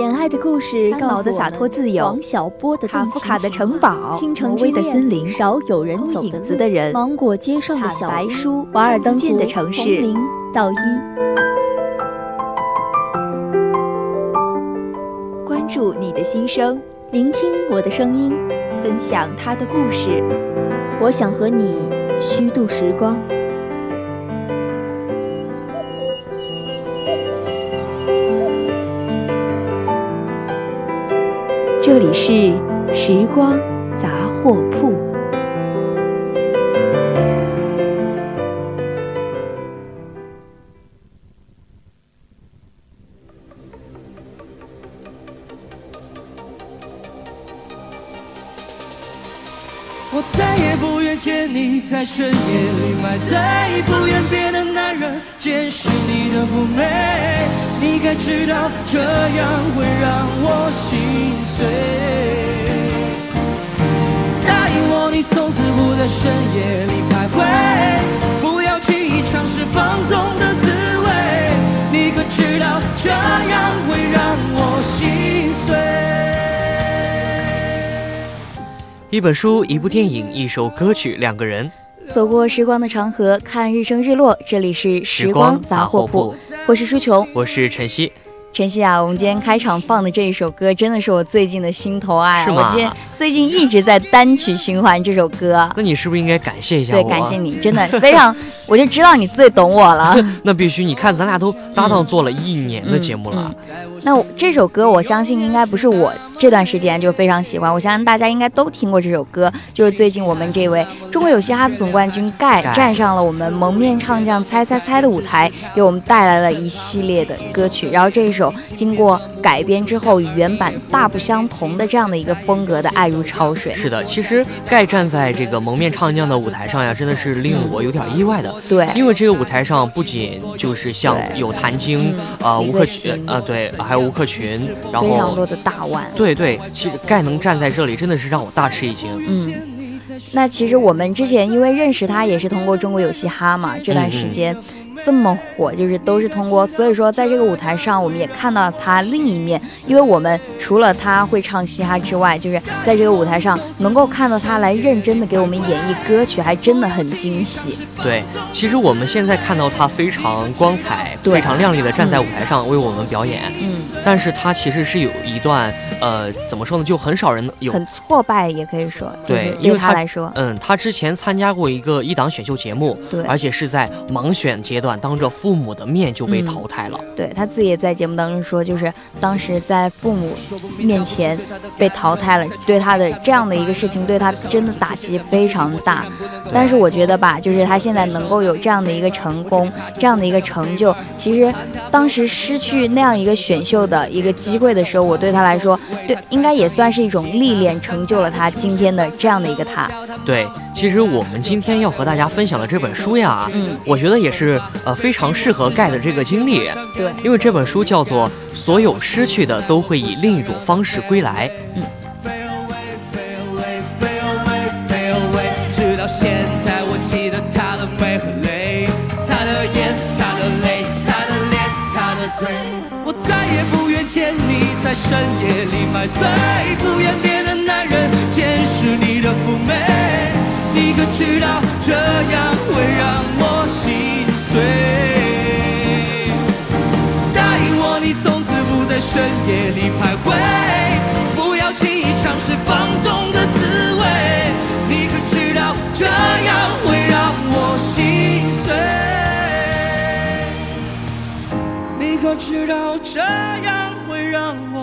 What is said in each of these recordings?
简爱的故事，三毛的洒脱自由，王小波的卡夫卡的城堡，倾城之的森林，少有人走影子的人，芒果街上的小白书，瓦尔登湖的城市，零到一，关注你的心声，聆听我的声音，分享他的故事，我想和你虚度时光。这里是时光知道，这样会让我心碎。答应我，你从此不在深夜里徘徊，不要轻易尝试放纵的滋味。你可知道，这样会让我心碎？一本书，一部电影，一首歌曲，两个人。走过时光的长河，看日升日落。这里是时光杂货铺，我是舒琼，我是晨曦。晨曦啊，我们今天开场放的这一首歌，真的是我最近的心头爱。是吗？我今天最近一直在单曲循环这首歌。那你是不是应该感谢一下我？对，感谢你，真的非常，我就知道你最懂我了。那必须，你看咱俩都搭档做了一年的节目了。那这首歌，我相信应该不是我这段时间就非常喜欢。我相信大家应该都听过这首歌，就是最近我们这位中国有嘻哈的总冠军盖站上了我们蒙面唱将猜猜猜的舞台，给我们带来了一系列的歌曲。然后这一首经过改编之后与原版大不相同的这样的一个风格的《爱如潮水》。是的，其实盖站在这个蒙面唱将的舞台上呀，真的是令我有点意外的。对，因为这个舞台上不仅就是像有谭晶啊、吴克群啊，对。还有吴克群，然后非常多的大腕，对对，其实盖能站在这里，真的是让我大吃一惊。嗯，那其实我们之前因为认识他，也是通过中国有嘻哈嘛，这段时间。这么火，就是都是通过，所以说在这个舞台上，我们也看到他另一面。因为我们除了他会唱嘻哈之外，就是在这个舞台上能够看到他来认真的给我们演绎歌曲，还真的很惊喜。对，其实我们现在看到他非常光彩、非常亮丽的站在舞台上为我们表演。嗯，但是他其实是有一段，呃，怎么说呢，就很少人有很挫败，也可以说。对，因为他来说，嗯，他之前参加过一个一档选秀节目，对，而且是在盲选阶段。当着父母的面就被淘汰了。对他自己也在节目当中说，就是当时在父母面前被淘汰了，对他的这样的一个事情，对他真的打击非常大。但是我觉得吧，就是他现在能够有这样的一个成功，这样的一个成就，其实当时失去那样一个选秀的一个机会的时候，我对他来说，对应该也算是一种历练，成就了他今天的这样的一个他。对，其实我们今天要和大家分享的这本书呀，嗯，我觉得也是。呃，非常适合盖的这个经历，对，因为这本书叫做《所有失去的都会以另一种方式归来》。嗯。直到现在，我记得他的背和泪，他的眼，他的泪，他的脸，他的嘴。我再也不愿见你在深夜里买醉，不愿别的男人见识你的妩媚。你可知道，这样会让我心碎？答应我，你从此不在深夜里徘徊，不要轻易尝试放纵的滋味。你可知道，这样会让我心碎？你可知道，这样会让我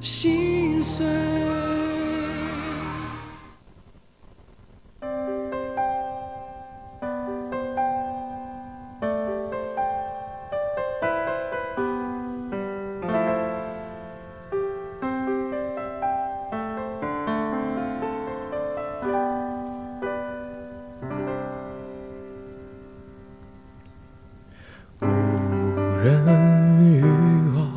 心碎？人与我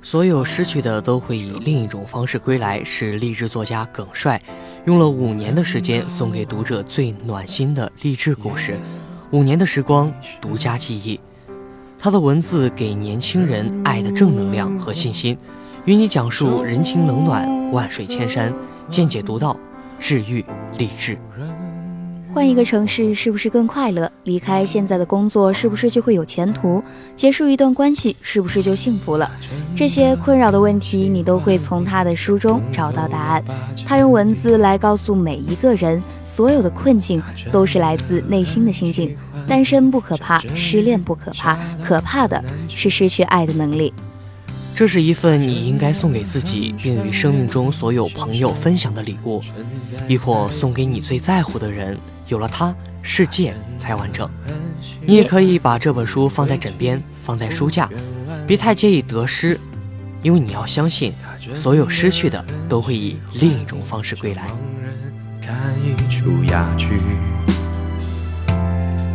所有失去的都会以另一种方式归来，是励志作家耿帅用了五年的时间送给读者最暖心的励志故事。五年的时光，独家记忆。他的文字给年轻人爱的正能量和信心，与你讲述人情冷暖、万水千山，见解独到，治愈励志。换一个城市是不是更快乐？离开现在的工作是不是就会有前途？结束一段关系是不是就幸福了？这些困扰的问题，你都会从他的书中找到答案。他用文字来告诉每一个人，所有的困境都是来自内心的心境。单身不可怕，失恋不可怕，可怕的是失去爱的能力。这是一份你应该送给自己，并与生命中所有朋友分享的礼物，亦或送给你最在乎的人。有了它，世界才完整。你也可以把这本书放在枕边，放在书架，别太介意得失，因为你要相信，所有失去的都会以另一种方式归来。看一出哑剧，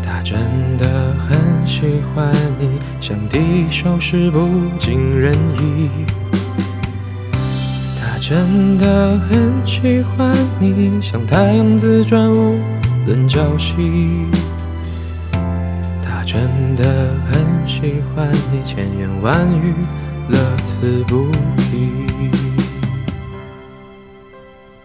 他真的很喜欢你，像第一首诗不尽人意。他真的很喜欢你，像太阳自转无。轮朝夕，他真的很喜欢你，千言万语，乐此不疲。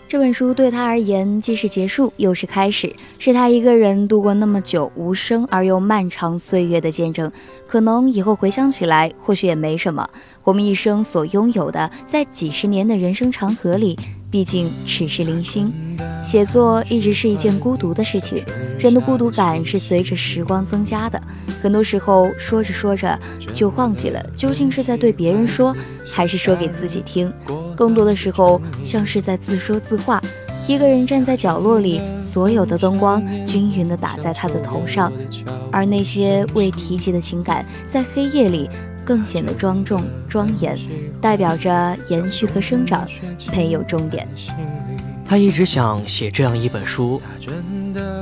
这本书对他而言，既是结束，又是开始，是他一个人度过那么久无声而又漫长岁月的见证。可能以后回想起来，或许也没什么。我们一生所拥有的，在几十年的人生长河里。毕竟只是零星，写作一直是一件孤独的事情。人的孤独感是随着时光增加的。很多时候说着说着就忘记了，究竟是在对别人说，还是说给自己听。更多的时候像是在自说自话。一个人站在角落里，所有的灯光均匀地打在他的头上，而那些未提及的情感，在黑夜里。更显得庄重庄严，代表着延续和生长，没有终点。他一直想写这样一本书，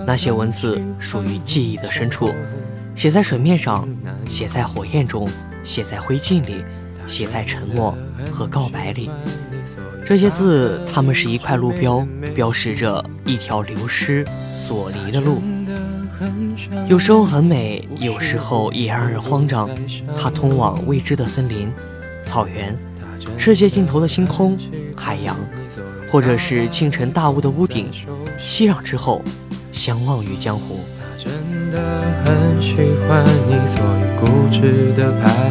那些文字属于记忆的深处，写在水面上，写在火焰中，写在灰烬里，写在沉默和告白里。这些字，它们是一块路标，标识着一条流失所离的路。有时候很美，有时候也让人慌张。它通往未知的森林、草原、世界尽头的星空、海洋，或者是清晨大雾的屋顶。熙攘之后，相忘于江湖。真的很喜欢你，所以固执的拍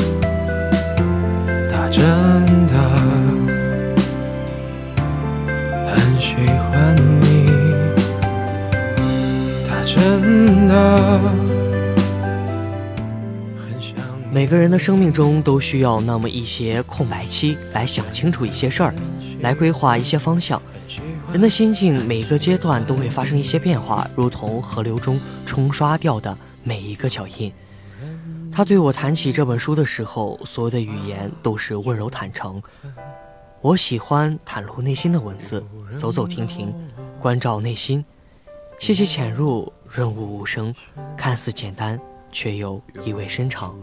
每个人的生命中都需要那么一些空白期，来想清楚一些事儿，来规划一些方向。人的心境每个阶段都会发生一些变化，如同河流中冲刷掉的每一个脚印。他对我谈起这本书的时候，所有的语言都是温柔坦诚。我喜欢袒露内心的文字，走走停停，关照内心。细细潜入，润物无声，看似简单，却又意味深长。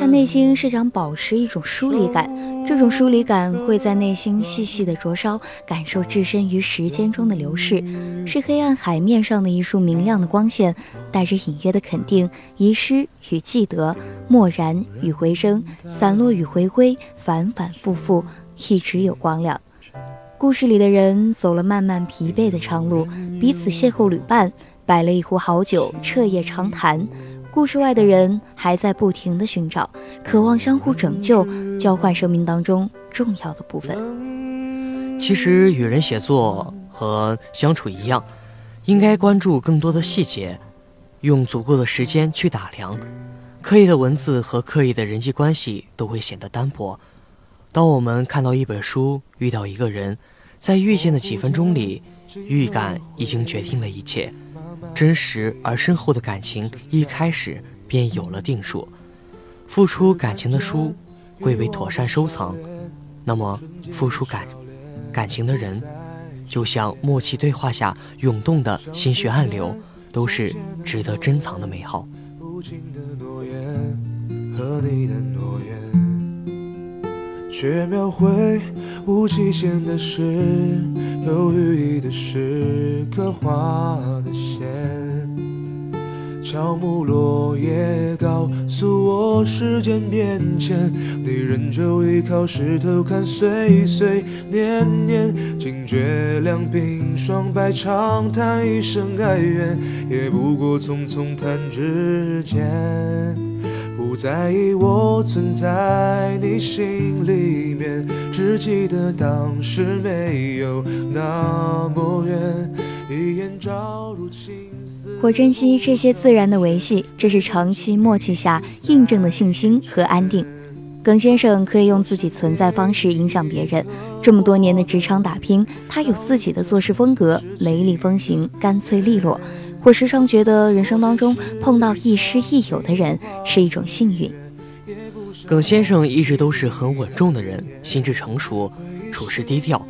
他内心是想保持一种疏离感，这种疏离感会在内心细细的灼烧，感受置身于时间中的流逝，是黑暗海面上的一束明亮的光线，带着隐约的肯定，遗失与记得，漠然与回声，散落与回归，反反复复，一直有光亮。故事里的人走了漫漫疲惫的长路，彼此邂逅旅伴，摆了一壶好酒，彻夜长谈。故事外的人还在不停的寻找，渴望相互拯救，交换生命当中重要的部分。其实与人写作和相处一样，应该关注更多的细节，用足够的时间去打量。刻意的文字和刻意的人际关系都会显得单薄。当我们看到一本书，遇到一个人，在遇见的几分钟里，预感已经决定了一切。真实而深厚的感情一开始便有了定数。付出感情的书会被妥善收藏，那么付出感感情的人，就像默契对话下涌动的心血暗流，都是值得珍藏的美好。不轻的诺言和你的诺却描绘无极限的诗，有寓意的诗，刻画的线。乔木落叶告诉我时间变迁，你仍旧依靠石头看岁岁年年。惊觉两鬓霜白长叹一声哀怨，也不过匆匆弹指间。在意我存在你心里面，只记得当时没有那么远。一眼照入青丝。我珍惜这些自然的维系，这是长期默契下印证的信心和安定。耿先生可以用自己存在方式影响别人，这么多年的职场打拼，他有自己的做事风格，雷厉风行，干脆利落。我时常觉得，人生当中碰到亦师亦友的人是一种幸运。耿先生一直都是很稳重的人，心智成熟，处事低调。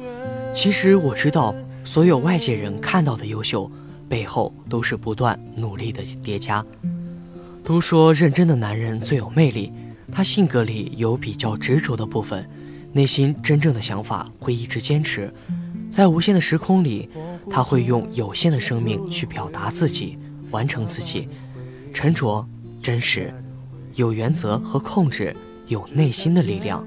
其实我知道，所有外界人看到的优秀，背后都是不断努力的叠加。都说认真的男人最有魅力，他性格里有比较执着的部分，内心真正的想法会一直坚持。在无限的时空里，他会用有限的生命去表达自己，完成自己，沉着、真实，有原则和控制，有内心的力量。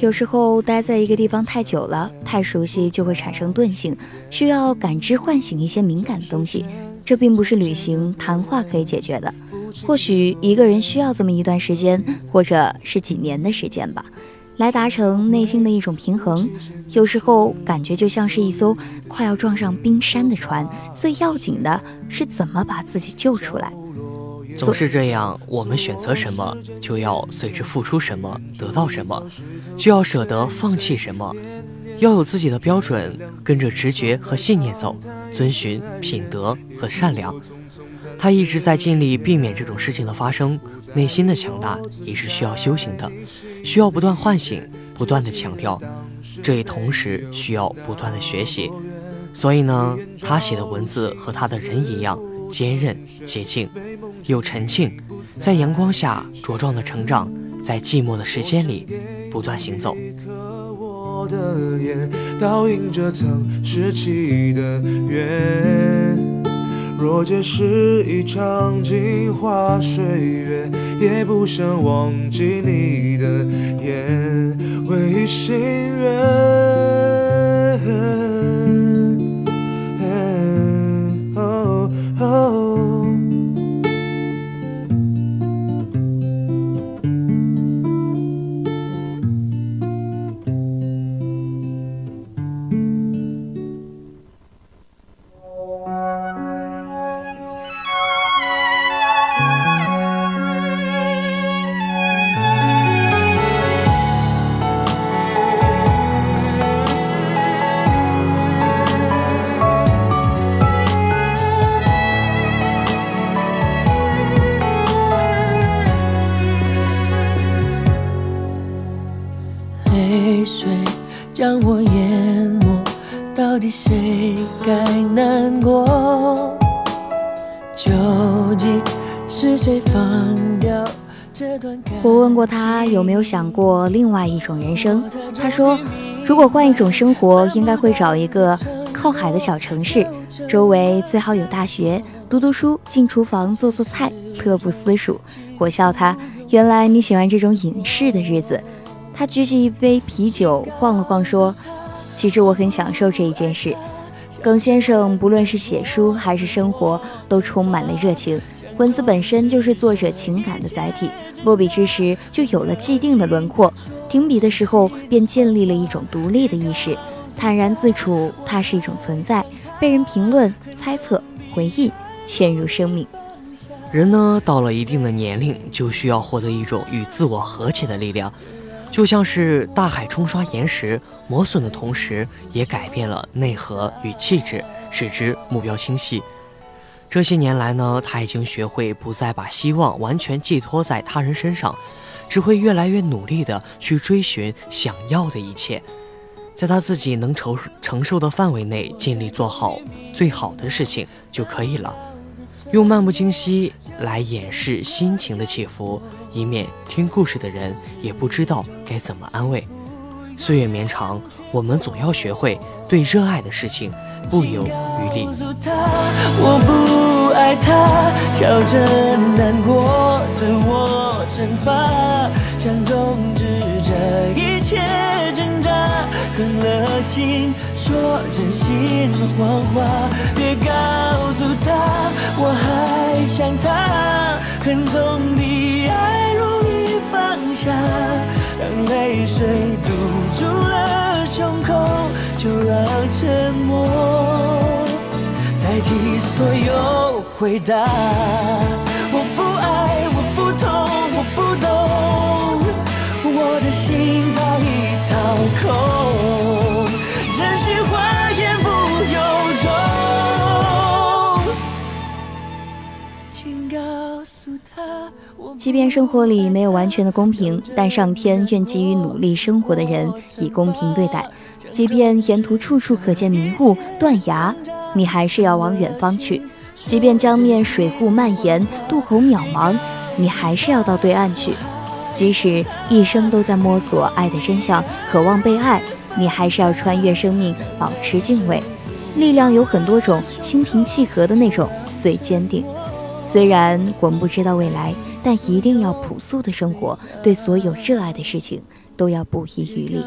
有时候待在一个地方太久了，太熟悉就会产生钝性，需要感知唤醒一些敏感的东西。这并不是旅行、谈话可以解决的。或许一个人需要这么一段时间，或者是几年的时间吧。来达成内心的一种平衡，有时候感觉就像是一艘快要撞上冰山的船，最要紧的是怎么把自己救出来。总是这样，我们选择什么，就要随之付出什么，得到什么，就要舍得放弃什么，要有自己的标准，跟着直觉和信念走，遵循品德和善良。他一直在尽力避免这种事情的发生，内心的强大也是需要修行的。需要不断唤醒，不断的强调，这也同时需要不断的学习。所以呢，他写的文字和他的人一样坚韧、洁净，有沉静，在阳光下茁壮的成长，在寂寞的时间里不断行走。若这是一场镜花水月，也不想忘记你的眼，微心另外一种人生，他说，如果换一种生活，应该会找一个靠海的小城市，周围最好有大学，读读书，进厨房做做菜，乐不思蜀。我笑他，原来你喜欢这种隐士的日子。他举起一杯啤酒，晃了晃，说，其实我很享受这一件事。耿先生不论是写书还是生活，都充满了热情。文字本身就是作者情感的载体，落笔之时就有了既定的轮廓，停笔的时候便建立了一种独立的意识，坦然自处。它是一种存在，被人评论、猜测、回忆，嵌入生命。人呢，到了一定的年龄，就需要获得一种与自我和解的力量，就像是大海冲刷岩石，磨损的同时，也改变了内核与气质，使之目标清晰。这些年来呢，他已经学会不再把希望完全寄托在他人身上，只会越来越努力的去追寻想要的一切，在他自己能承承受的范围内，尽力做好最好的事情就可以了。用漫不经心来掩饰心情的起伏，以免听故事的人也不知道该怎么安慰。岁月绵长，我们总要学会对热爱的事情不留余力。我不爱他，笑着难过，自我惩罚，想控制这一切挣扎，狠了心说真心谎话，别告诉他我还想他，恨总比爱容易放下。当泪水堵住了，就让沉默代替所有回答。我不爱，我不痛，我不懂，我的心早已掏空，真心话言不由衷，请告诉他。即便生活里没有完全的公平，但上天愿给予努力生活的人以公平对待。即便沿途处处可见迷雾断崖，你还是要往远方去；即便江面水雾蔓延，渡口渺茫，你还是要到对岸去。即使一生都在摸索爱的真相，渴望被爱，你还是要穿越生命，保持敬畏。力量有很多种，心平气和的那种最坚定。虽然我们不知道未来。但一定要朴素的生活，对所有热爱的事情都要不遗余力。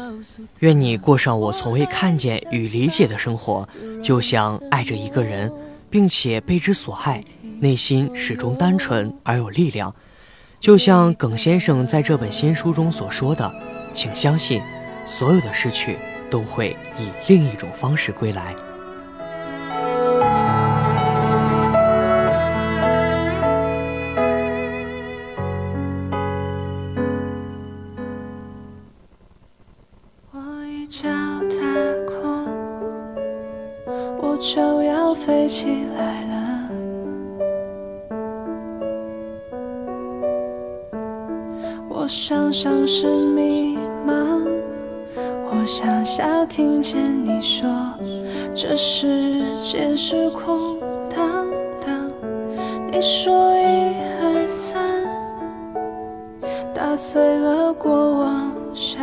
愿你过上我从未看见与理解的生活，就像爱着一个人，并且被之所爱，内心始终单纯而有力量。就像耿先生在这本新书中所说的：“请相信，所有的失去都会以另一种方式归来。”起来了，我想像是迷茫。我想下听见你说，这世界是空荡荡。你说一二三，打碎了过往笑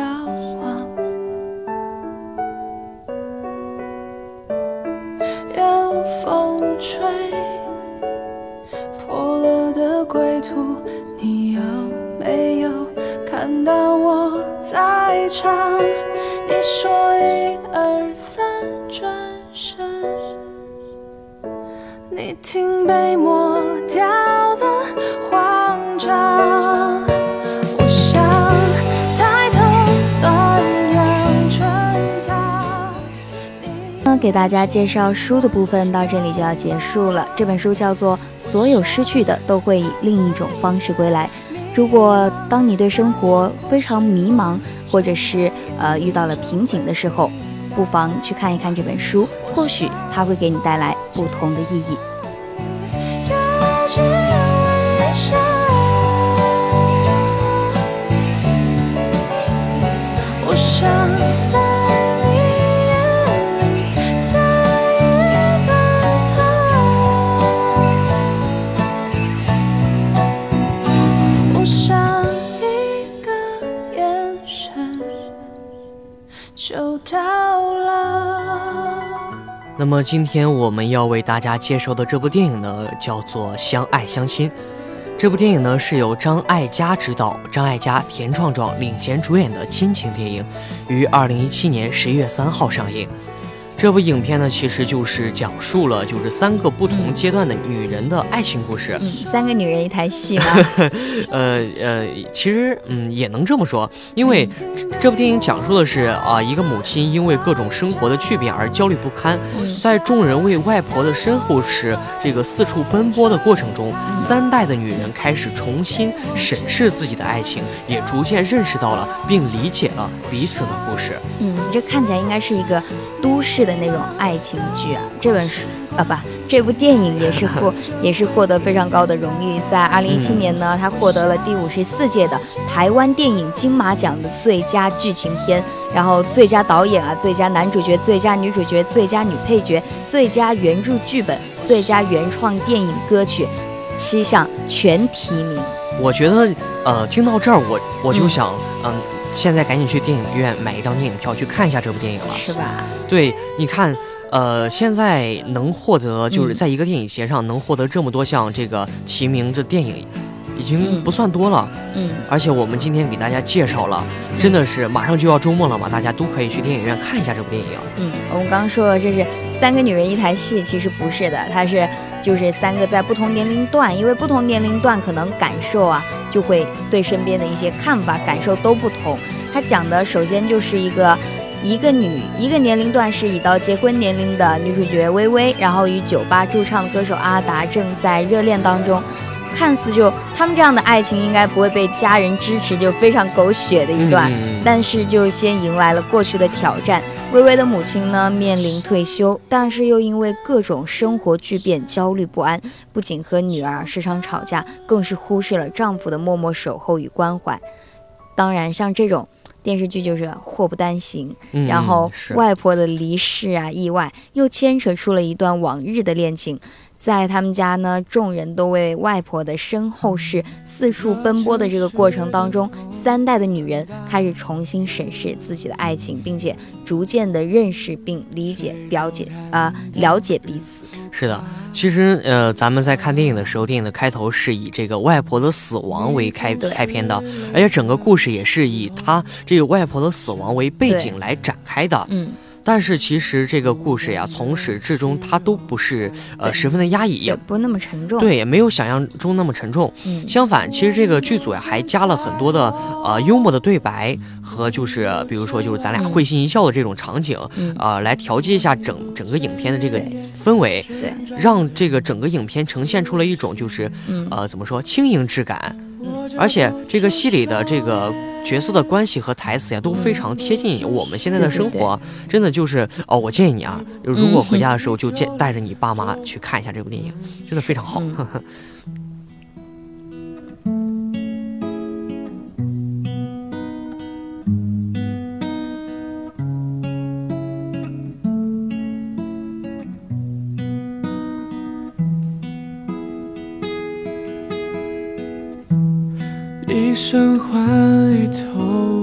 唱？你说一二三，转身，你听被抹掉的慌张。给大家介绍书的部分到这里就要结束了。这本书叫做《所有失去的都会以另一种方式归来》。如果当你对生活非常迷茫，或者是呃遇到了瓶颈的时候，不妨去看一看这本书，或许它会给你带来不同的意义。就到那么今天我们要为大家介绍的这部电影呢，叫做《相爱相亲》。这部电影呢是由张艾嘉执导，张艾嘉、田壮壮领衔主演的亲情电影，于二零一七年十一月三号上映。这部影片呢，其实就是讲述了就是三个不同阶段的女人的爱情故事。嗯，三个女人一台戏吗？呃呃，其实嗯也能这么说，因为这部电影讲述的是啊一个母亲因为各种生活的巨变而焦虑不堪，在众人为外婆的身后事这个四处奔波的过程中，三代的女人开始重新审视自己的爱情，也逐渐认识到了并理解了彼此的故事。嗯，这看起来应该是一个。都市的那种爱情剧啊。这本书啊不，这部电影也是获 也是获得非常高的荣誉。在二零一七年呢，他获得了第五十四届的台湾电影金马奖的最佳剧情片，然后最佳导演啊、最佳男主角、最佳女主角、最佳女配角、最佳原著剧本、最佳原创电影歌曲七项全提名。我觉得，呃，听到这儿，我我就想，嗯，现在赶紧去电影院买一张电影票去看一下这部电影了，是吧？对，你看，呃，现在能获得就是在一个电影节上能获得这么多项这个提名，这电影已经不算多了。嗯，而且我们今天给大家介绍了，真的是马上就要周末了嘛，大家都可以去电影院看一下这部电影。嗯，我们刚刚说的这是三个女人一台戏，其实不是的，它是就是三个在不同年龄段，因为不同年龄段可能感受啊，就会对身边的一些看法、感受都不同。它讲的首先就是一个一个女一个年龄段是已到结婚年龄的女主角微微，然后与酒吧驻唱的歌手阿达正在热恋当中。看似就他们这样的爱情应该不会被家人支持，就非常狗血的一段。嗯但是就先迎来了过去的挑战。微微的母亲呢面临退休，但是又因为各种生活巨变焦虑不安，不仅和女儿时常吵架，更是忽视了丈夫的默默守候与关怀。当然，像这种电视剧就是祸不单行，嗯然后外婆的离世啊、意外，又牵扯出了一段往日的恋情。在他们家呢，众人都为外婆的身后事四处奔波的这个过程当中，三代的女人开始重新审视自己的爱情，并且逐渐的认识并理解、表姐啊、了解彼此。是的，其实呃，咱们在看电影的时候，电影的开头是以这个外婆的死亡为开开篇的，而且整个故事也是以她这个外婆的死亡为背景来展开的。嗯，但是其实这个故事呀，从始至终它都不是呃十分的压抑，也也不那么沉重。，对，也没有想象中那么沉重。嗯，相反，其实这个剧组呀还加了很多的呃幽默的对白和就是比如说就是咱俩嗯。会心一笑的这种场景，嗯。呃，来调节一下整整个影片的这个氛围，对，让这个整个影片呈现出了一种就是嗯。呃怎么说轻盈质感，嗯而且这个戏里的这个角色的关系和台词呀都非常贴近我们现在的生活，真的就是哦，我建议你啊，如果回家的时候就见带着你爸妈去看一下这部电影，真的非常好。嗯 一生换一头。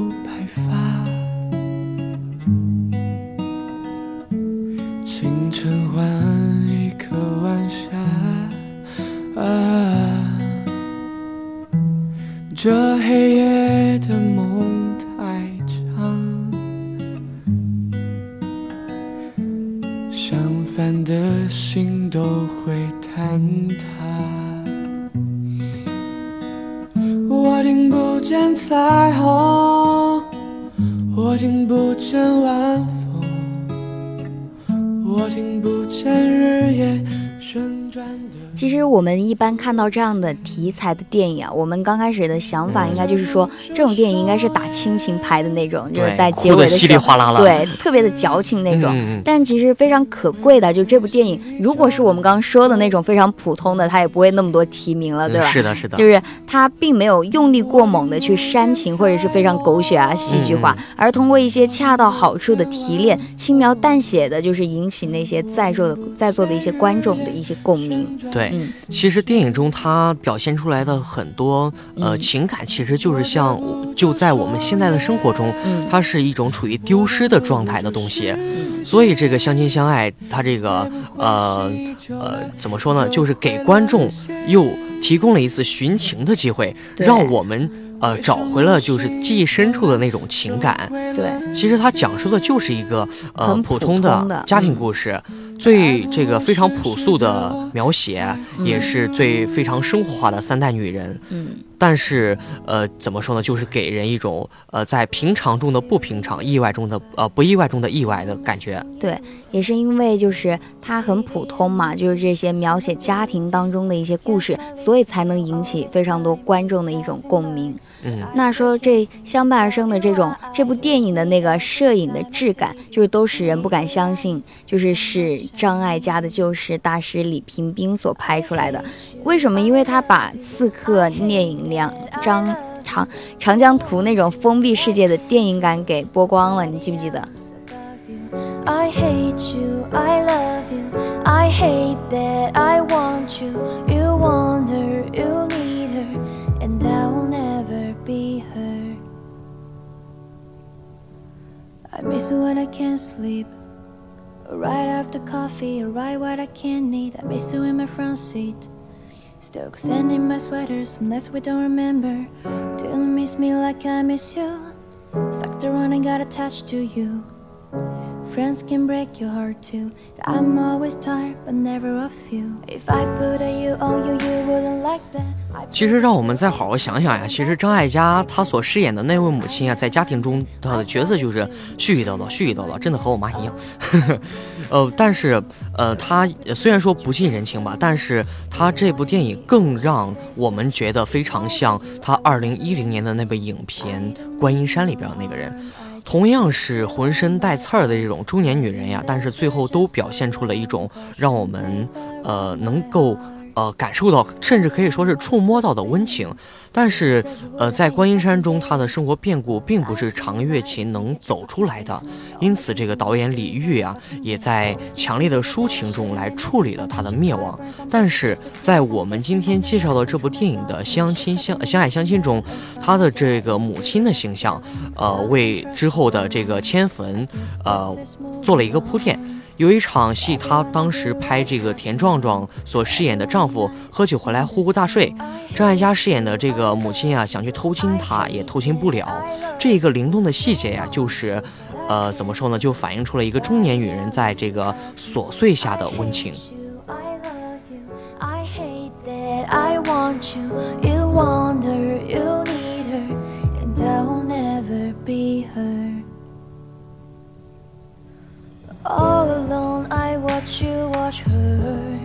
般看到这样的题材的电影啊，我们刚开始的想法应该就是说，这种电影应该是打亲情牌的那种，就是对在结哭的稀里哗啦了对，特别的矫情那种。但其实非常可贵的，就这部电影，如果是我们刚刚说的那种非常普通的，它也不会那么多提名了，对吧？嗯是的，是的，就是它并没有用力过猛的去煽情，或者是非常狗血啊、戏剧化，嗯而通过一些恰到好处的提炼，轻描淡写的，就是引起那些在座的在座的一些观众的一些共鸣。对。嗯，其实电影中它表现出来的很多呃嗯情感，其实就是像就在我们现在的生活中，嗯它是一种处于丢失的状态的东西。所以这个相亲相爱，它这个呃呃怎么说呢？就是给观众又提供了一次寻情的机会，让我们呃找回了就是记忆深处的那种情感。对，其实它讲述的就是一个呃很普普通通的的家庭故事，最这个非常朴素的描写，嗯也是最非常生活化的三代女人。嗯，但是呃，怎么说呢？就是给人一种呃，在平常中的不平常，意外中的呃不意外中的意外的感觉。对，也是因为就是它很普通嘛，就是这些描写家庭当中的一些故事，所以才能引起非常多观众的一种共鸣。嗯，那说这相伴而生的这种这部电影的那个摄影的质感，就是都使人不敢相信，就是是张艾嘉的旧识大师李平冰所拍出来的。为什么？因为他把刺客聂隐两张长长江图那种封闭世界的电影感给剥光了，你记不记得？I hate you, I love you, I hate that I want you. You want her, you need her, and I will never be her. I miss you when I can't sleep. Right after coffee, right when I can't eat. I miss you in my front seat. Still sending my sweaters unless we don't remember. Do you miss me like I miss you? Factor on, I got attached to you. Friends can break your heart too. I'm always tired, but never of you. If I put a you on you, you wouldn't like that. 其实让我们再好好想想呀，其实张艾嘉她所饰演的那位母亲啊，在家庭中她的角色就是絮絮叨叨、絮絮叨叨，真的和我妈一样。呃，但是呃，她虽然说不近人情吧，但是她这部电影更让我们觉得非常像她二零一零年的那部影片《观音山》里边的那个人。同样是浑身带刺儿的这种中年女人呀，但是最后都表现出了一种让我们呃能够呃感受到，甚至可以说是触摸到的温情。但是呃，在观音山中，他的生活变故并不是常月琴能走出来的，因此这个导演李玉啊，也在强烈的抒情中来处理了他的灭亡。但是在我们今天介绍的这部电影的相亲相相爱相亲中，他的这个母亲的形象，呃，为之后的这个迁坟，呃，做了一个铺垫。有一场戏，她当时拍这个田壮壮所饰演的丈夫喝酒回来呼呼大睡，张艾嘉饰演的这个母亲啊，想去偷亲他，也偷亲不了。这一个灵动的细节呀、就是，呃，怎么说呢，就反映出了一个中年女人在这个琐碎下的温情。I want you. You want her, you All alone, I watch you watch her.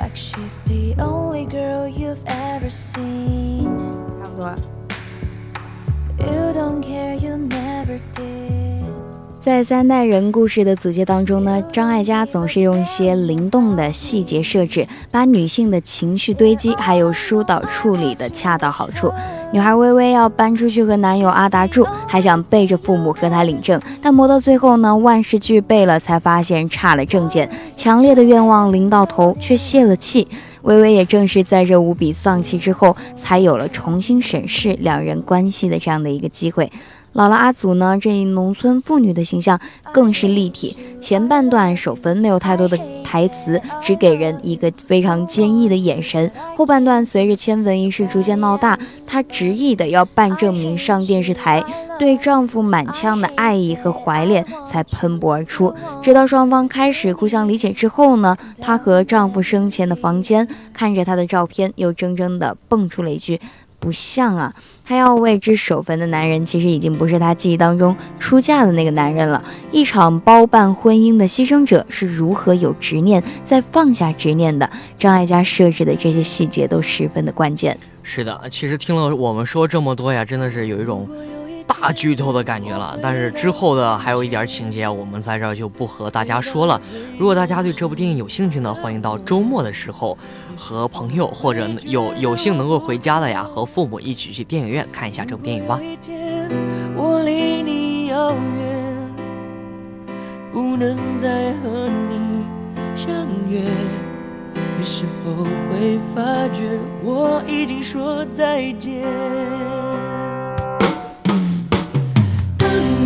Like she's the only girl you've ever seen. You don't care, you never did. 在三代人故事的组接当中呢，张艾嘉总是用一些灵动的细节设置，把女性的情绪堆积还有疏导处理的恰到好处。女孩微微要搬出去和男友阿达住，还想背着父母和他领证，但磨到最后呢，万事俱备了，才发现差了证件。强烈的愿望临到头，却泄了气。微微也正是在这无比丧气之后，才有了重新审视两人关系的这样的一个机会。姥姥阿祖呢，这一农村妇女的形象更是立体。前半段守坟没有太多的台词，只给人一个非常坚毅的眼神。后半段随着迁坟仪式逐渐闹大，她执意的要办证明上电视台，对丈夫满腔的爱意和怀恋才喷薄而出。直到双方开始互相理解之后呢，她和丈夫生前的房间，看着他的照片，又怔怔的蹦出了一句：“不像啊。”她要为之守坟的男人，其实已经不是她记忆当中出嫁的那个男人了。一场包办婚姻的牺牲者是如何有执念，再放下执念的？张艾嘉设置的这些细节都十分的关键。是的，其实听了我们说这么多呀，真的是有一种大剧透的感觉了。但是之后的还有一点情节，我们在这就不和大家说了。如果大家对这部电影有兴趣呢，欢迎到周末的时候和朋友或者有有幸能够回家的呀，和父母一起去电影院看一下这部电影吧。我离你遥远，不能再和你相约，你是否会发觉我已经说再见？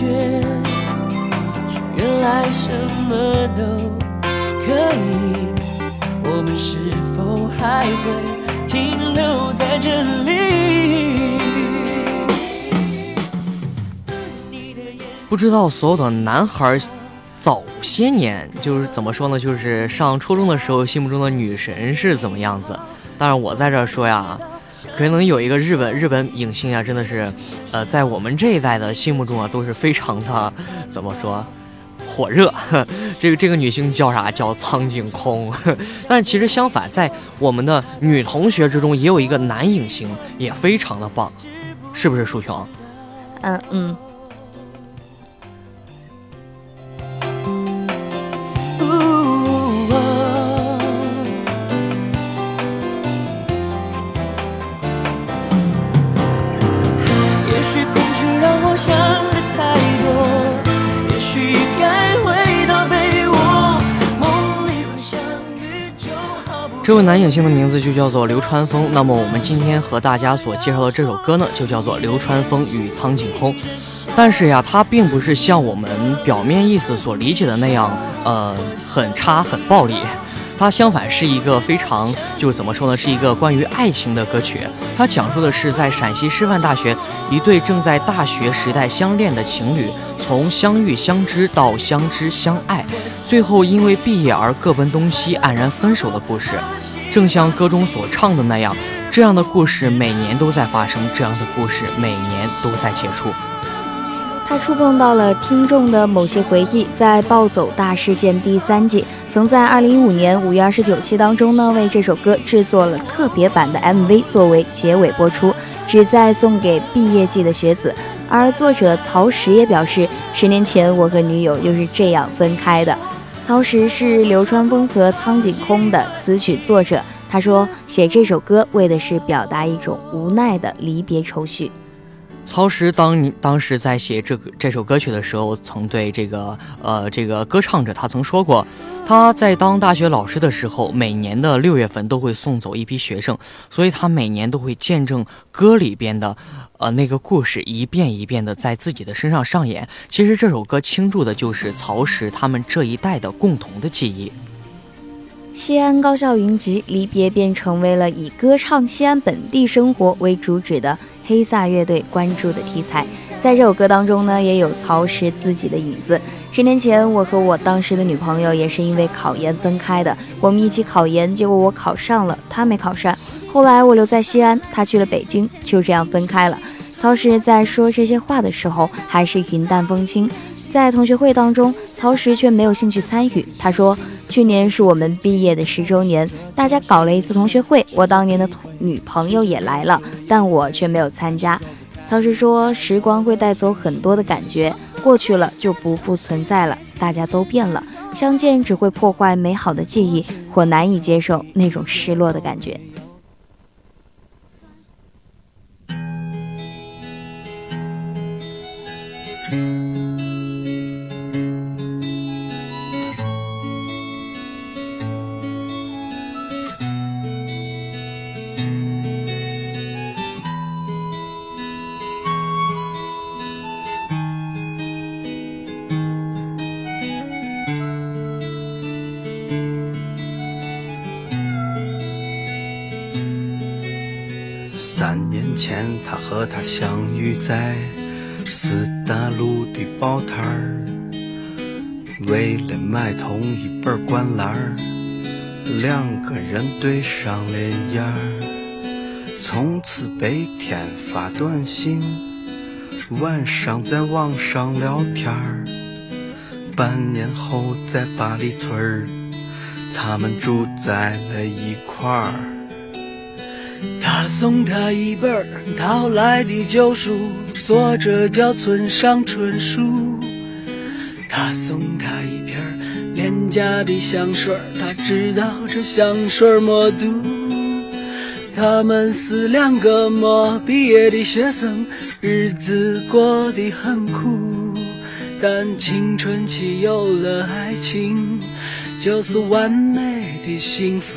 觉，原来什么都可以，我们是否还会停留在这里？不知道所有的男孩早些年就是怎么说呢？就是上初中的时候心目中的女神是怎么样子？当然我在这说呀，谁能有一个日本日本影星啊，真的是，呃，在我们这一代的心目中啊，都是非常的 怎么说火热。这个这个女星叫啥？叫苍井空。但是其实相反，在我们的女同学之中，也有一个男影星，也非常的棒，是不是？舒琼？嗯嗯。男影星的名字就叫做流川枫。那么我们今天和大家所介绍的这首歌呢，就叫做《流川枫与苍井空》。但是呀，它并不是像我们表面意思所理解的那样，呃，很差、很暴力。它相反是一个非常，就怎么说呢，是一个关于爱情的歌曲。它讲述的是在陕西师范大学一对正在大学时代相恋的情侣，从相遇相知到相知相爱，最后因为毕业而各奔东西、黯然分手的故事。正像歌中所唱的那样，这样的故事每年都在发生，这样的故事每年都在结束。它触碰到了听众的某些回忆，在《暴走大事件》第三季，曾在二零一五年五月二十九期当中呢，为这首歌制作了特别版的 MV 作为结尾播出，旨在送给毕业季的学子。而作者曹石也表示，十年前我和女友就是这样分开的。曹石是流川枫和苍井空的词曲作者，他说写这首歌为的是表达一种无奈的离别愁绪。曹石当当时在写这个这首歌曲的时候，曾对这个呃这个歌唱者他曾说过，他在当大学老师的时候，每年的六月份都会送走一批学生，所以他每年都会见证歌里边的呃那个故事一遍一遍的在自己的身上上演。其实这首歌倾注的就是曹石他们这一代的共同的记忆。西安高校云集，离别便成为了以歌唱西安本地生活为主旨的黑撒乐队关注的题材。在这首歌当中呢，也有曹石自己的影子。十年前，我和我当时的女朋友也是因为考研分开的。我们一起考研，结果我考上了，她没考上。后来我留在西安，她去了北京，就这样分开了。曹石在说这些话的时候，还是云淡风轻。在同学会当中，曹石却没有兴趣参与。他说：“去年是我们毕业的十周年，大家搞了一次同学会，我当年的女朋友也来了，但我却没有参加。”曹石说：“时光会带走很多的感觉，过去了就不复存在了，大家都变了，相见只会破坏美好的记忆，或难以接受那种失落的感觉。”前，他和她相遇在四大路的报摊儿，为了买同一本灌篮儿，两个人对上了眼儿，从此白天发短信，晚上在网上聊天儿。半年后，在八里村儿，他们住在了一块儿。他送她一本淘来的旧书，作者叫村上春树。他送她一瓶廉价的香水，他知道这香水没毒。他们是两个没毕业的学生，日子过得很苦，但青春期有了爱情，就是完美的幸福。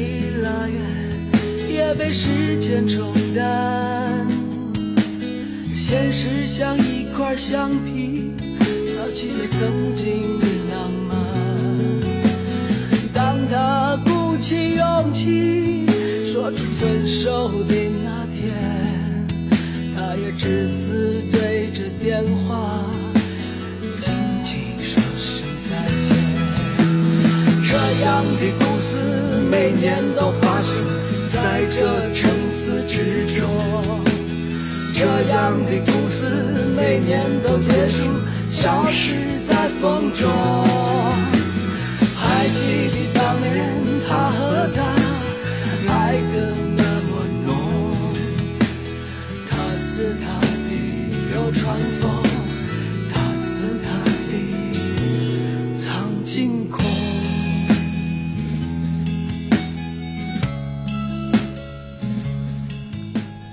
拉远，也被时间冲淡。现实像一块橡皮，擦去了曾经的浪漫。当他鼓起勇气说出分手的那天，他也只是对着电话轻轻说声再见。这样的事每年都发生在这城市之中，这样的故事每年都结束，消失在风中。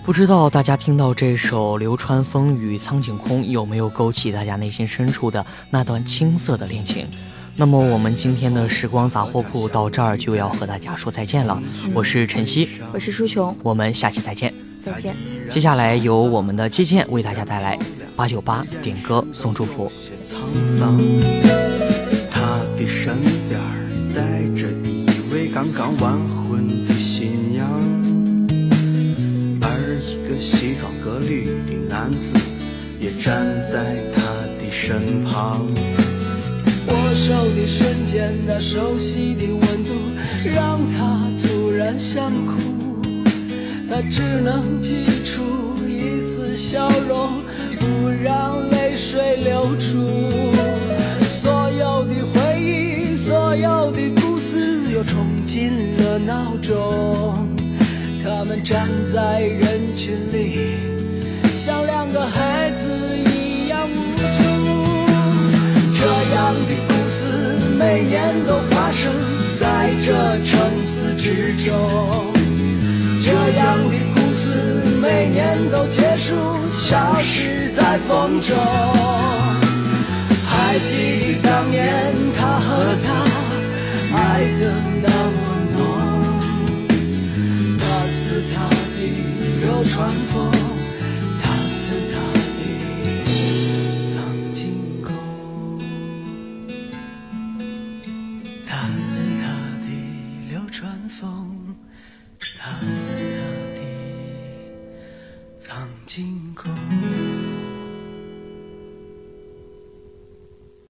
不知道大家听到这首《流川枫与苍井空》，有没有勾起大家内心深处的那段青涩的恋情？那么我们今天的时光杂货铺到这儿就要和大家说再见了。我是晨曦，我是舒琼，我们下期再见。再见。接下来由我们的季健为大家带来八九八点歌送祝福。沧桑，他的身边带着一位刚刚完站在他的身旁。握手的瞬间，那熟悉的温度让他突然想哭，他只能挤出一丝笑容，不让泪水流出。所有的回忆，所有的故事，又冲进了脑中。他们站在人群里，个孩子一样无助。这样的故事每年都发生在这城市之中，这样的故事每年都结束，消失在风中。还记得当年他和她爱得那么浓，他是他的流传风，